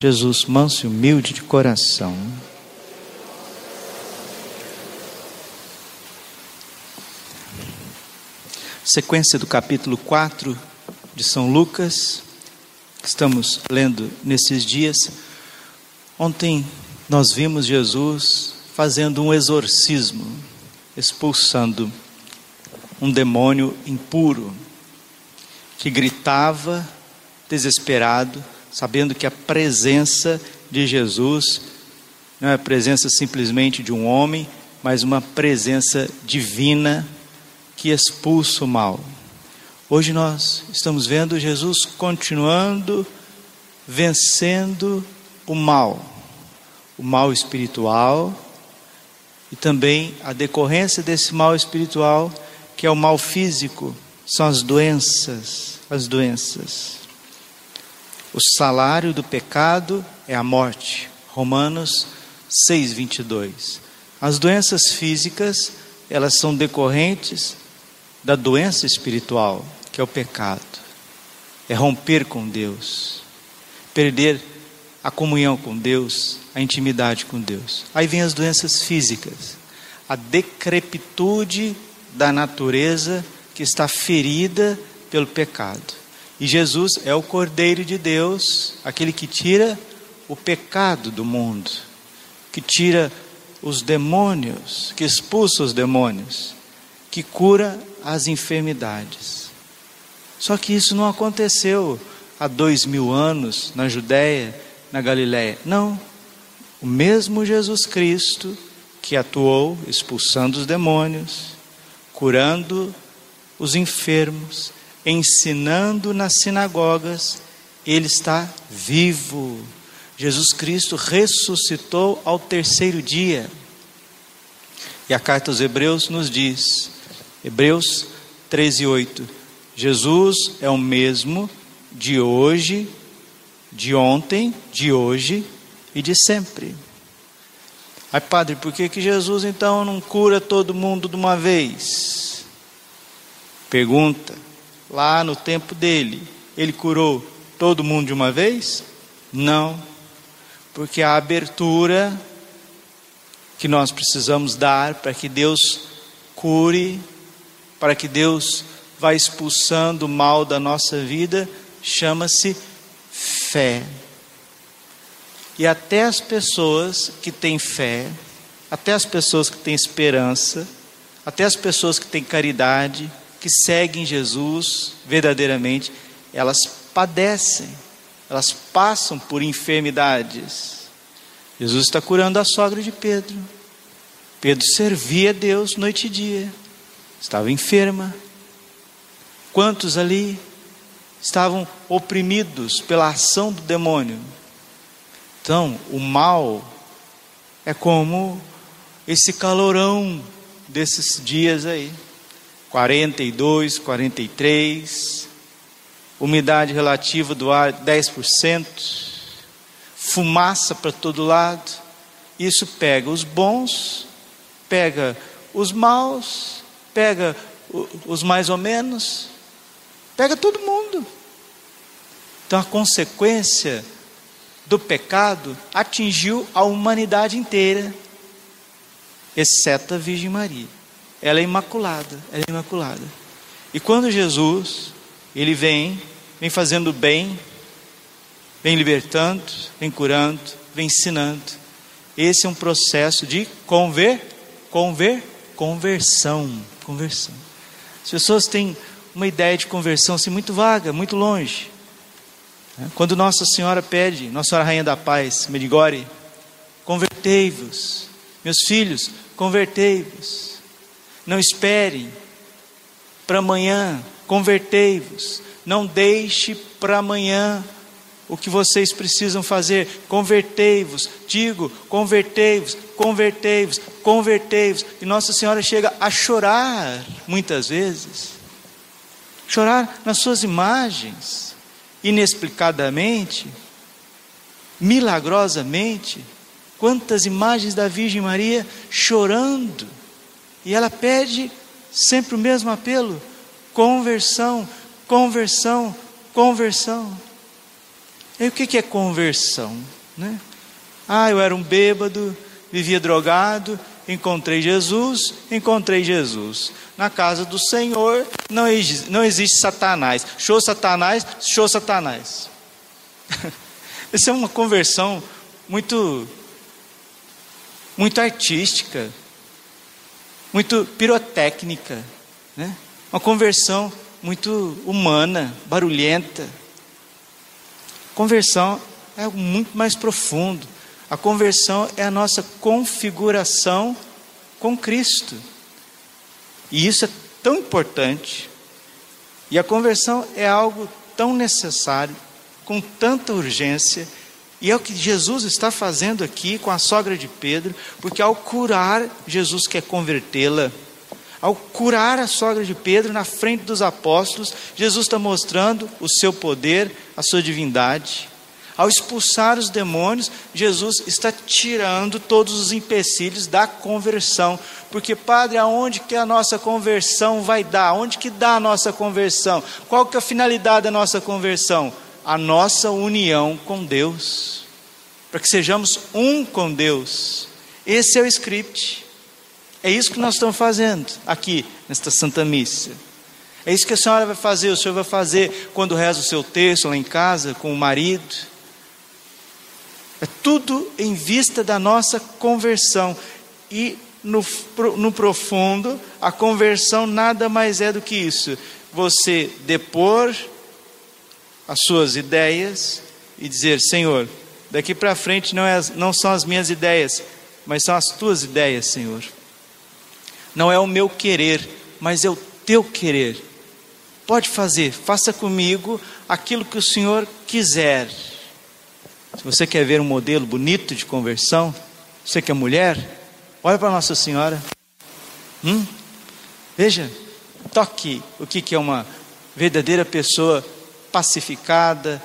Jesus, manso e humilde de coração. Sequência do capítulo 4 de São Lucas, que estamos lendo nesses dias. Ontem nós vimos Jesus fazendo um exorcismo, expulsando um demônio impuro que gritava desesperado sabendo que a presença de Jesus não é a presença simplesmente de um homem, mas uma presença divina que expulsa o mal. Hoje nós estamos vendo Jesus continuando vencendo o mal, o mal espiritual e também a decorrência desse mal espiritual, que é o mal físico, são as doenças, as doenças. O salário do pecado é a morte. Romanos 6:22. As doenças físicas, elas são decorrentes da doença espiritual, que é o pecado. É romper com Deus, perder a comunhão com Deus, a intimidade com Deus. Aí vem as doenças físicas, a decrepitude da natureza que está ferida pelo pecado. E Jesus é o Cordeiro de Deus, aquele que tira o pecado do mundo, que tira os demônios, que expulsa os demônios, que cura as enfermidades. Só que isso não aconteceu há dois mil anos na Judéia, na Galiléia. Não. O mesmo Jesus Cristo que atuou expulsando os demônios, curando os enfermos, ensinando nas sinagogas, ele está vivo. Jesus Cristo ressuscitou ao terceiro dia. E a carta aos Hebreus nos diz, Hebreus 13, 8: Jesus é o mesmo de hoje, de ontem, de hoje e de sempre. Ai, padre, por que, que Jesus então não cura todo mundo de uma vez? Pergunta lá no tempo dele, ele curou todo mundo de uma vez? Não, porque a abertura que nós precisamos dar para que Deus cure, para que Deus vá expulsando o mal da nossa vida, chama-se fé. E até as pessoas que têm fé, até as pessoas que têm esperança, até as pessoas que têm caridade, que seguem Jesus verdadeiramente, elas padecem, elas passam por enfermidades. Jesus está curando a sogra de Pedro. Pedro servia a Deus noite e dia, estava enferma. Quantos ali estavam oprimidos pela ação do demônio? Então, o mal é como esse calorão desses dias aí. 42, 43, umidade relativa do ar 10%, fumaça para todo lado. Isso pega os bons, pega os maus, pega os mais ou menos, pega todo mundo. Então a consequência do pecado atingiu a humanidade inteira, exceto a Virgem Maria. Ela é imaculada, ela é imaculada. E quando Jesus, ele vem, vem fazendo bem, vem libertando, vem curando, vem ensinando. Esse é um processo de conver, conver, conversão, conversão. As pessoas têm uma ideia de conversão assim muito vaga, muito longe. Quando Nossa Senhora pede, Nossa Senhora Rainha da Paz, Medigore, convertei-vos, meus filhos, convertei-vos. Não espere para amanhã, convertei-vos. Não deixe para amanhã o que vocês precisam fazer. Convertei-vos, digo, convertei-vos, convertei-vos, convertei-vos. E Nossa Senhora chega a chorar muitas vezes. Chorar nas suas imagens, inexplicadamente, milagrosamente. Quantas imagens da Virgem Maria chorando e ela pede sempre o mesmo apelo: conversão, conversão, conversão. E o que é conversão? Né? Ah, eu era um bêbado, vivia drogado, encontrei Jesus, encontrei Jesus. Na casa do Senhor não, não existe Satanás. Show Satanás, show Satanás. Essa é uma conversão muito, muito artística, muito pirotécnica, né? uma conversão muito humana, barulhenta. Conversão é algo muito mais profundo. A conversão é a nossa configuração com Cristo. E isso é tão importante. E a conversão é algo tão necessário, com tanta urgência, e é o que Jesus está fazendo aqui com a sogra de Pedro, porque ao curar, Jesus quer convertê-la. Ao curar a sogra de Pedro na frente dos apóstolos, Jesus está mostrando o seu poder, a sua divindade. Ao expulsar os demônios, Jesus está tirando todos os empecilhos da conversão. Porque, Padre, aonde que a nossa conversão vai dar? Onde que dá a nossa conversão? Qual que é a finalidade da nossa conversão? A nossa união com Deus. Para que sejamos um com Deus. Esse é o script. É isso que nós estamos fazendo aqui, nesta Santa Missa. É isso que a senhora vai fazer, o senhor vai fazer quando reza o seu texto lá em casa, com o marido. É tudo em vista da nossa conversão. E no, no profundo, a conversão nada mais é do que isso. Você depor as suas ideias e dizer: Senhor, daqui para frente não, é, não são as minhas ideias, mas são as tuas ideias, Senhor. Não é o meu querer, mas é o teu querer. Pode fazer, faça comigo aquilo que o Senhor quiser. Se você quer ver um modelo bonito de conversão, você que é mulher, olha para Nossa Senhora. Hum? Veja, toque o que é uma verdadeira pessoa pacificada,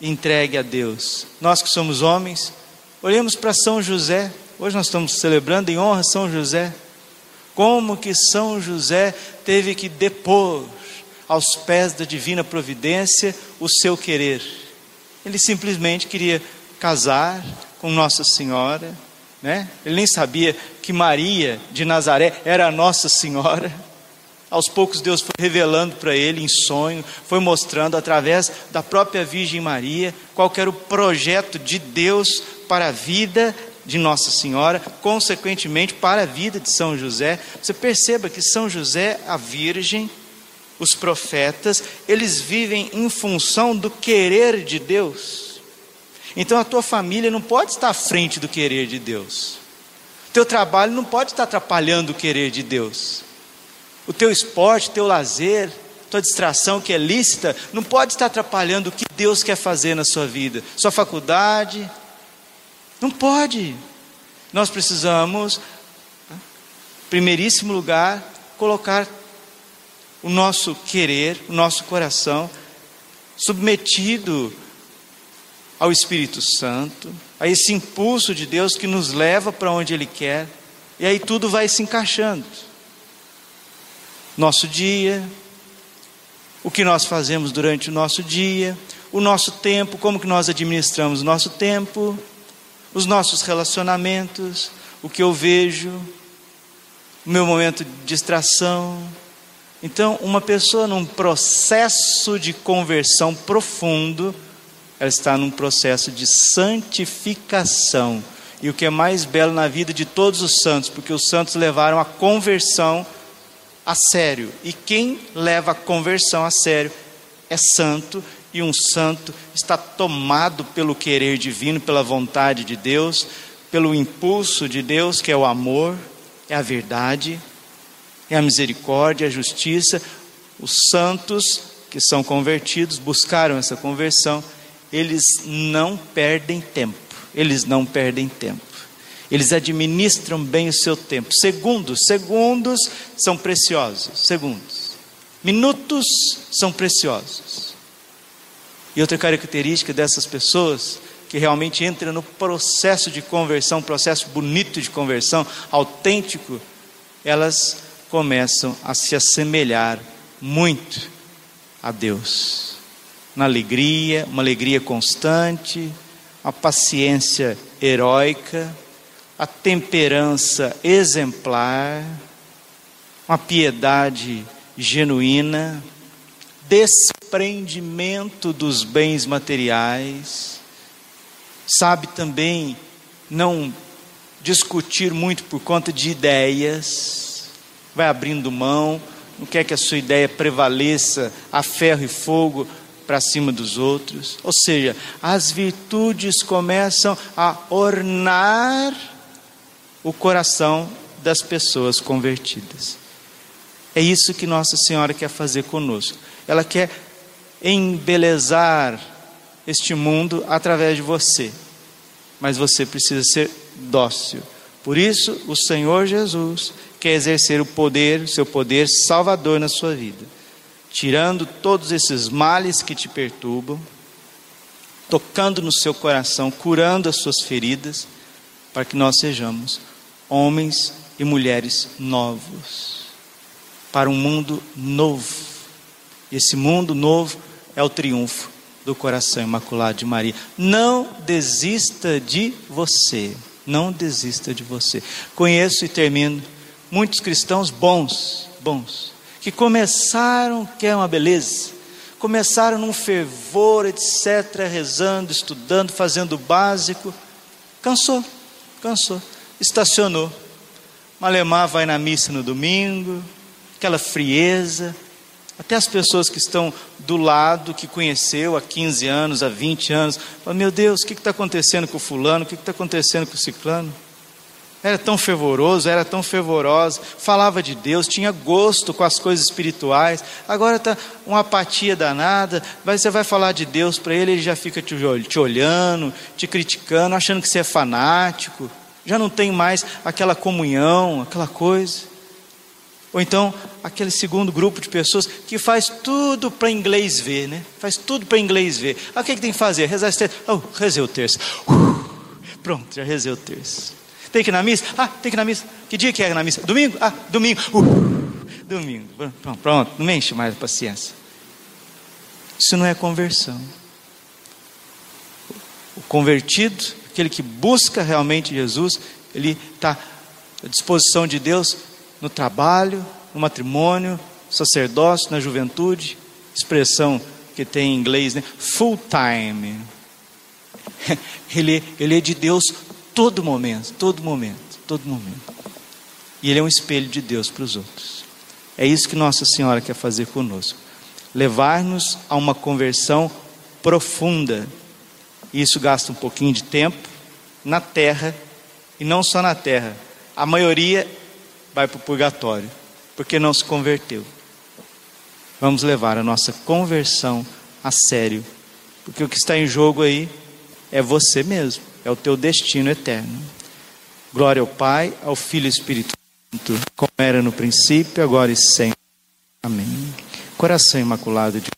entregue a Deus. Nós que somos homens, olhemos para São José. Hoje nós estamos celebrando em honra São José. Como que São José teve que depor aos pés da divina providência o seu querer ele simplesmente queria casar com Nossa Senhora, né? Ele nem sabia que Maria de Nazaré era Nossa Senhora. Aos poucos Deus foi revelando para ele em sonho, foi mostrando através da própria Virgem Maria qual era o projeto de Deus para a vida de Nossa Senhora, consequentemente para a vida de São José. Você perceba que São José, a Virgem, os profetas, eles vivem em função do querer de Deus. Então a tua família não pode estar à frente do querer de Deus. Teu trabalho não pode estar atrapalhando o querer de Deus. O teu esporte, teu lazer, tua distração que é lícita, não pode estar atrapalhando o que Deus quer fazer na sua vida. Sua faculdade, não pode. Nós precisamos, em primeiríssimo lugar, colocar o nosso querer, o nosso coração, submetido ao Espírito Santo, a esse impulso de Deus que nos leva para onde Ele quer, e aí tudo vai se encaixando. Nosso dia, o que nós fazemos durante o nosso dia, o nosso tempo, como que nós administramos o nosso tempo, os nossos relacionamentos, o que eu vejo, o meu momento de distração, então, uma pessoa num processo de conversão profundo, ela está num processo de santificação. E o que é mais belo na vida de todos os santos, porque os santos levaram a conversão a sério. E quem leva a conversão a sério é santo, e um santo está tomado pelo querer divino, pela vontade de Deus, pelo impulso de Deus, que é o amor, é a verdade é a misericórdia, a justiça. Os santos que são convertidos buscaram essa conversão, eles não perdem tempo. Eles não perdem tempo. Eles administram bem o seu tempo. Segundos, segundos são preciosos. Segundos. Minutos são preciosos. E outra característica dessas pessoas que realmente entram no processo de conversão, processo bonito de conversão, autêntico, elas começam a se assemelhar muito a Deus. na alegria, uma alegria constante, a paciência heróica, a temperança exemplar, uma piedade genuína, desprendimento dos bens materiais, sabe também não discutir muito por conta de ideias, vai abrindo mão, não quer que a sua ideia prevaleça a ferro e fogo para cima dos outros. Ou seja, as virtudes começam a ornar o coração das pessoas convertidas. É isso que Nossa Senhora quer fazer conosco. Ela quer embelezar este mundo através de você. Mas você precisa ser dócil. Por isso, o Senhor Jesus quer exercer o poder, seu poder salvador na sua vida, tirando todos esses males que te perturbam, tocando no seu coração, curando as suas feridas, para que nós sejamos homens e mulheres novos, para um mundo novo. E esse mundo novo é o triunfo do coração imaculado de Maria. Não desista de você. Não desista de você. Conheço e termino muitos cristãos bons, bons, que começaram, que é uma beleza, começaram num fervor, etc., rezando, estudando, fazendo o básico, cansou, cansou, estacionou. Malemar vai na missa no domingo, aquela frieza, até as pessoas que estão do lado, que conheceu há 15 anos, há 20 anos, falam, meu Deus, o que está acontecendo com o fulano, o que está acontecendo com o ciclano? Era tão fervoroso, era tão fervorosa, falava de Deus, tinha gosto com as coisas espirituais, agora está uma apatia danada, você vai falar de Deus para ele, ele já fica te olhando, te criticando, achando que você é fanático, já não tem mais aquela comunhão, aquela coisa. Ou então, aquele segundo grupo de pessoas que faz tudo para inglês ver, né? Faz tudo para inglês ver. Ah, o que, é que tem que fazer? Rezar esse terço. Oh, rezei o terço. Uh, pronto, já rezei o terço. Tem que ir na missa? Ah, tem que ir na missa. Que dia que é na missa? Domingo? Ah, domingo. Uh, domingo. Pronto, pronto, não me enche mais a paciência. Isso não é conversão. O convertido, aquele que busca realmente Jesus, ele está à disposição de Deus no trabalho, no matrimônio, sacerdócio, na juventude, expressão que tem em inglês, né? full time. Ele, ele é de Deus todo momento, todo momento, todo momento. E ele é um espelho de Deus para os outros. É isso que Nossa Senhora quer fazer conosco. Levar-nos a uma conversão profunda. Isso gasta um pouquinho de tempo na terra, e não só na terra. A maioria vai para o purgatório, porque não se converteu. Vamos levar a nossa conversão a sério, porque o que está em jogo aí é você mesmo, é o teu destino eterno. Glória ao Pai, ao Filho e Espírito Santo, como era no princípio, agora e sempre. Amém. Coração imaculado de